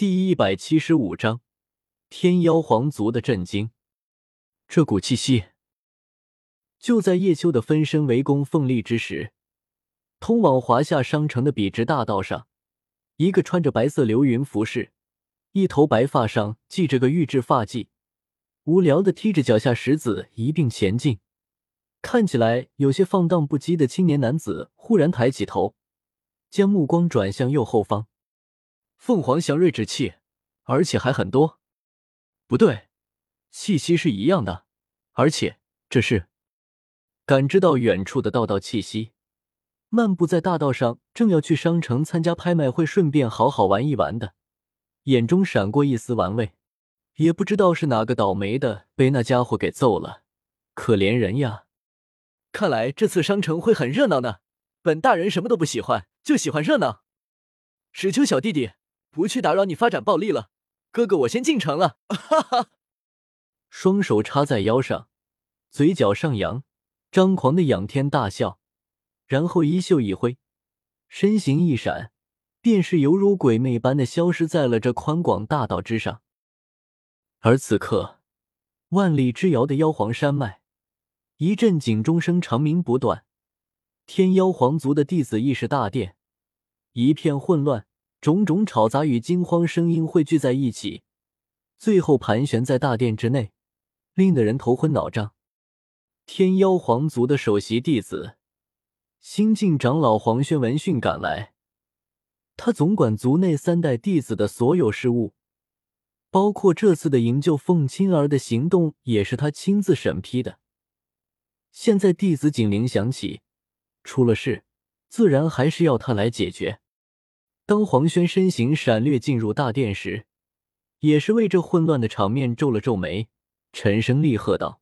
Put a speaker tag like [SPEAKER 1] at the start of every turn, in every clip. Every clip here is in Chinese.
[SPEAKER 1] 第一百七十五章，天妖皇族的震惊。这股气息，就在叶秋的分身围攻凤丽之时，通往华夏商城的笔直大道上，一个穿着白色流云服饰、一头白发上系着个玉质发髻、无聊的踢着脚下石子一并前进，看起来有些放荡不羁的青年男子，忽然抬起头，将目光转向右后方。凤凰祥瑞之气，而且还很多。不对，气息是一样的，而且这是感知到远处的道道气息。漫步在大道上，正要去商城参加拍卖会，顺便好好玩一玩的，眼中闪过一丝玩味。也不知道是哪个倒霉的被那家伙给揍了，可怜人呀！看来这次商城会很热闹呢。本大人什么都不喜欢，就喜欢热闹。史丘小弟弟。不去打扰你发展暴力了，哥哥我先进城了。哈哈，双手插在腰上，嘴角上扬，张狂的仰天大笑，然后衣袖一挥，身形一闪，便是犹如鬼魅般的消失在了这宽广大道之上。而此刻，万里之遥的妖皇山脉，一阵警钟声长鸣不断，天妖皇族的弟子议事大殿一片混乱。种种吵杂与惊慌声音汇聚在一起，最后盘旋在大殿之内，令得人头昏脑胀。天妖皇族的首席弟子新晋长老黄轩闻讯赶来，他总管族内三代弟子的所有事务，包括这次的营救凤青儿的行动，也是他亲自审批的。现在弟子警铃响起，出了事，自然还是要他来解决。当黄轩身形闪掠进入大殿时，也是为这混乱的场面皱了皱眉，沉声厉喝道：“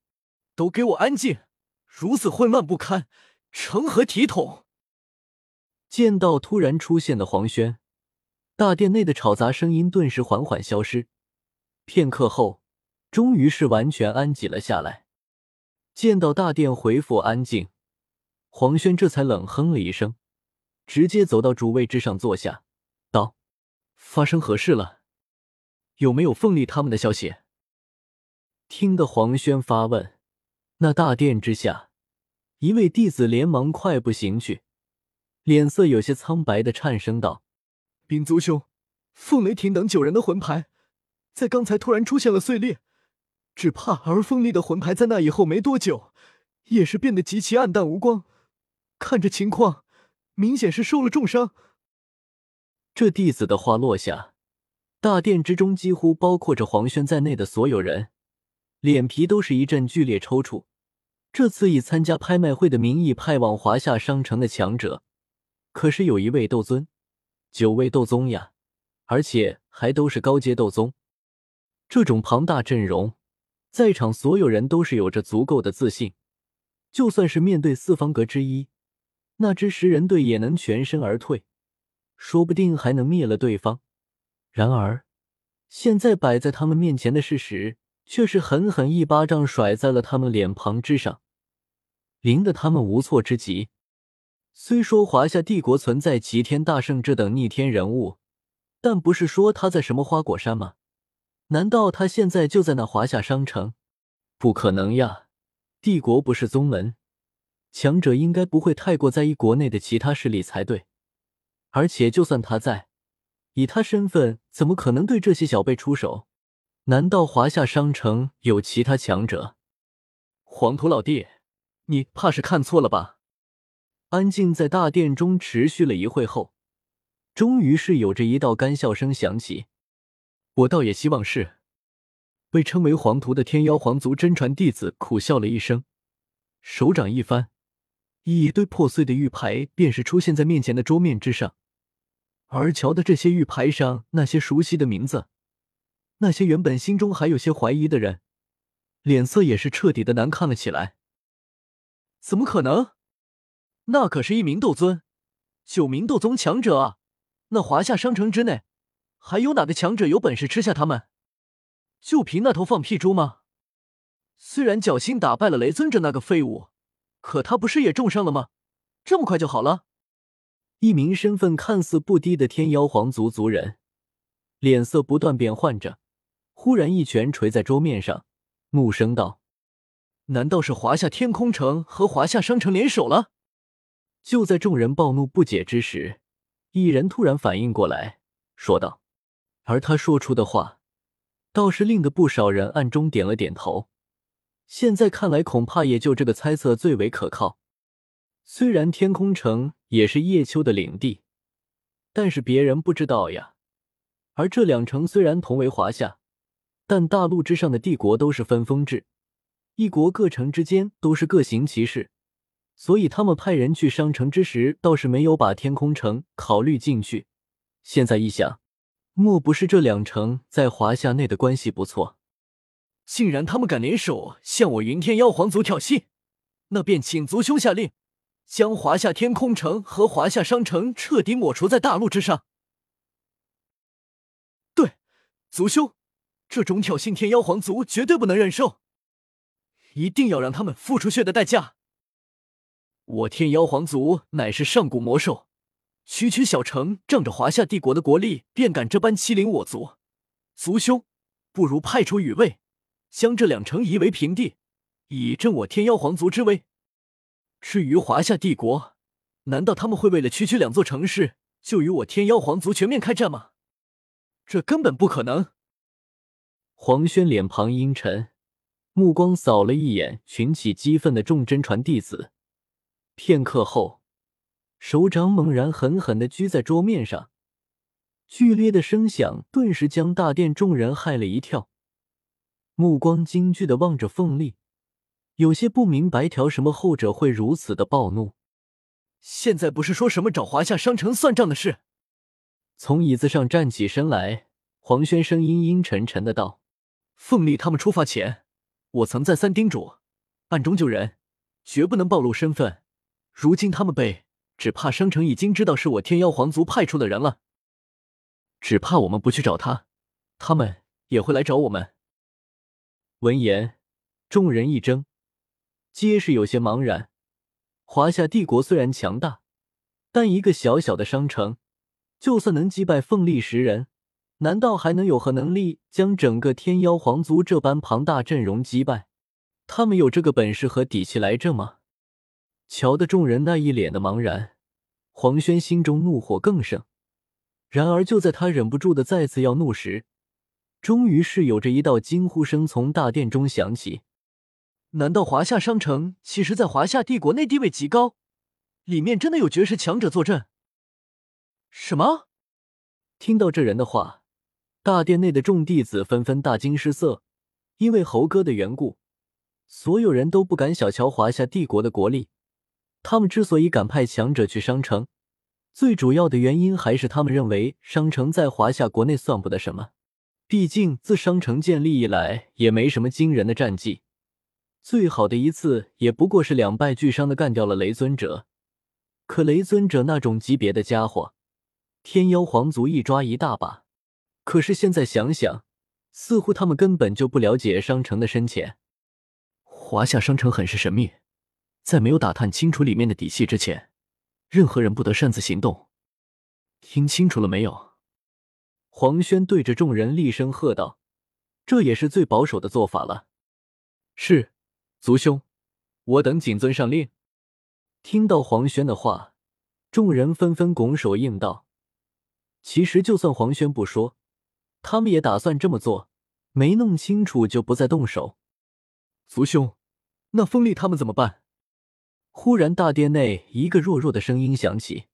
[SPEAKER 1] 都给我安静！如此混乱不堪，成何体统？”见到突然出现的黄轩，大殿内的吵杂声音顿时缓缓消失，片刻后，终于是完全安静了下来。见到大殿恢复安静，黄轩这才冷哼了一声，直接走到主位之上坐下。：“发生何事了？有没有凤丽他们的消息？”听得黄轩发问，那大殿之下，一位弟子连忙快步行去，脸色有些苍白的颤声道：“
[SPEAKER 2] 禀族兄，凤雷霆等九人的魂牌，在刚才突然出现了碎裂，只怕而凤丽的魂牌在那以后没多久，也是变得极其暗淡无光。看这情况，明显是受了重伤。”
[SPEAKER 1] 这弟子的话落下，大殿之中几乎包括着黄轩在内的所有人，脸皮都是一阵剧烈抽搐。这次以参加拍卖会的名义派往华夏商城的强者，可是有一位斗尊，九位斗宗呀，而且还都是高阶斗宗。这种庞大阵容，在场所有人都是有着足够的自信，就算是面对四方阁之一，那支十人队也能全身而退。说不定还能灭了对方。然而，现在摆在他们面前的事实，却是狠狠一巴掌甩在了他们脸庞之上，淋得他们无措之极。虽说华夏帝国存在齐天大圣这等逆天人物，但不是说他在什么花果山吗？难道他现在就在那华夏商城？不可能呀！帝国不是宗门，强者应该不会太过在意国内的其他势力才对。而且，就算他在，以他身份，怎么可能对这些小辈出手？难道华夏商城有其他强者？黄土老弟，你怕是看错了吧？安静在大殿中持续了一会后，终于是有着一道干笑声响起。我倒也希望是。被称为黄图的天妖皇族真传弟子苦笑了一声，手掌一翻。一堆破碎的玉牌便是出现在面前的桌面之上，而瞧的这些玉牌上那些熟悉的名字，那些原本心中还有些怀疑的人，脸色也是彻底的难看了起来。怎么可能？那可是一名斗尊，九名斗宗强者啊！那华夏商城之内，还有哪个强者有本事吃下他们？就凭那头放屁猪吗？虽然侥幸打败了雷尊者那个废物。可他不是也重伤了吗？这么快就好了？一名身份看似不低的天妖皇族族人，脸色不断变换着，忽然一拳捶在桌面上，怒声道：“
[SPEAKER 2] 难道是华夏天空城和华夏商城联手了？”
[SPEAKER 1] 就在众人暴怒不解之时，一人突然反应过来，说道：“而他说出的话，倒是令得不少人暗中点了点头。现在看来，恐怕也就这个猜测最为可靠。虽然天空城也是叶秋的领地，但是别人不知道呀。而这两城虽然同为华夏，但大陆之上的帝国都是分封制，一国各城之间都是各行其事。”所以他们派人去商城之时，倒是没有把天空城考虑进去。现在一想，莫不是这两城在华夏内的关系不错？
[SPEAKER 2] 竟然他们敢联手向我云天妖皇族挑衅，那便请族兄下令，将华夏天空城和华夏商城彻底抹除在大陆之上。对，族兄，这种挑衅天妖皇族绝对不能忍受，一定要让他们付出血的代价。我天妖皇族乃是上古魔兽，区区小城仗着华夏帝国的国力，便敢这般欺凌我族。族兄，不如派出羽卫，将这两城夷为平地，以振我天妖皇族之威。至于华夏帝国，难道他们会为了区区两座城市，就与我天妖皇族全面开战吗？这根本不可能。
[SPEAKER 1] 黄轩脸庞阴沉，目光扫了一眼群起激愤的众真传弟子。片刻后，手掌猛然狠狠的居在桌面上，剧烈的声响顿时将大殿众人害了一跳，目光惊惧的望着凤丽，有些不明白条什么后者会如此的暴怒。
[SPEAKER 2] 现在不是说什么找华夏商城算账的事。
[SPEAKER 1] 从椅子上站起身来，黄轩声音阴沉沉的道：“
[SPEAKER 2] 凤丽他们出发前，我曾再三叮嘱，暗中救人，绝不能暴露身份。”如今他们被，只怕商城已经知道是我天妖皇族派出的人了。只怕我们不去找他，他们也会来找我们。
[SPEAKER 1] 闻言，众人一怔，皆是有些茫然。华夏帝国虽然强大，但一个小小的商城，就算能击败凤力十人，难道还能有何能力将整个天妖皇族这般庞大阵容击败？他们有这个本事和底气来这吗？瞧得众人那一脸的茫然，黄轩心中怒火更盛。然而就在他忍不住的再次要怒时，终于是有着一道惊呼声从大殿中响起：“
[SPEAKER 2] 难道华夏商城其实在华夏帝国内地位极高？里面真的有绝世强者坐镇？”什么？
[SPEAKER 1] 听到这人的话，大殿内的众弟子纷纷大惊失色，因为猴哥的缘故，所有人都不敢小瞧华夏帝国的国力。他们之所以敢派强者去商城，最主要的原因还是他们认为商城在华夏国内算不得什么。毕竟自商城建立以来，也没什么惊人的战绩，最好的一次也不过是两败俱伤的干掉了雷尊者。可雷尊者那种级别的家伙，天妖皇族一抓一大把。可是现在想想，似乎他们根本就不了解商城的深浅。
[SPEAKER 2] 华夏商城很是神秘。在没有打探清楚里面的底细之前，任何人不得擅自行动。听清楚了没有？
[SPEAKER 1] 黄轩对着众人厉声喝道：“这也是最保守的做法了。”
[SPEAKER 2] 是，族兄，我等谨遵上令。
[SPEAKER 1] 听到黄轩的话，众人纷纷拱手应道：“其实就算黄轩不说，他们也打算这么做。没弄清楚就不再动手。”
[SPEAKER 2] 族兄，那风力他们怎么办？
[SPEAKER 1] 忽然，大殿内一个弱弱的声音响起，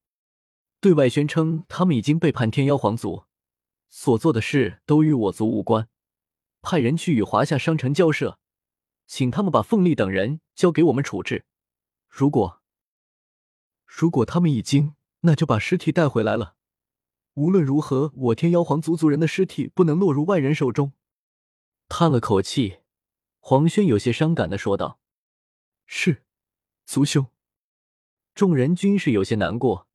[SPEAKER 2] 对外宣称他们已经背叛天妖皇族，所做的事都与我族无关，派人去与华夏商城交涉，请他们把凤丽等人交给我们处置。如果如果他们已经，那就把尸体带回来了。无论如何，我天妖皇族族人的尸体不能落入外人手中。
[SPEAKER 1] 叹了口气，黄轩有些伤感的说道：“
[SPEAKER 2] 是。”族兄，
[SPEAKER 1] 众人均是有些难过。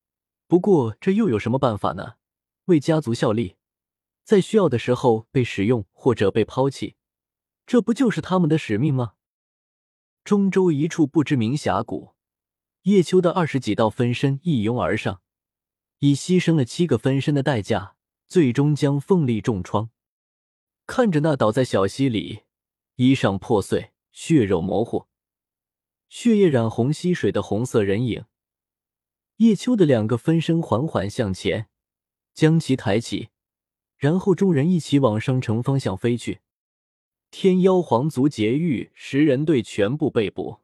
[SPEAKER 1] 不过这又有什么办法呢？为家族效力，在需要的时候被使用或者被抛弃，这不就是他们的使命吗？中州一处不知名峡谷，叶秋的二十几道分身一拥而上，以牺牲了七个分身的代价，最终将凤丽重创。看着那倒在小溪里、衣裳破碎、血肉模糊、血液染红溪水的红色人影，叶秋的两个分身缓缓向前，将其抬起，然后众人一起往商城方向飞去。天妖皇族劫狱十人队全部被捕。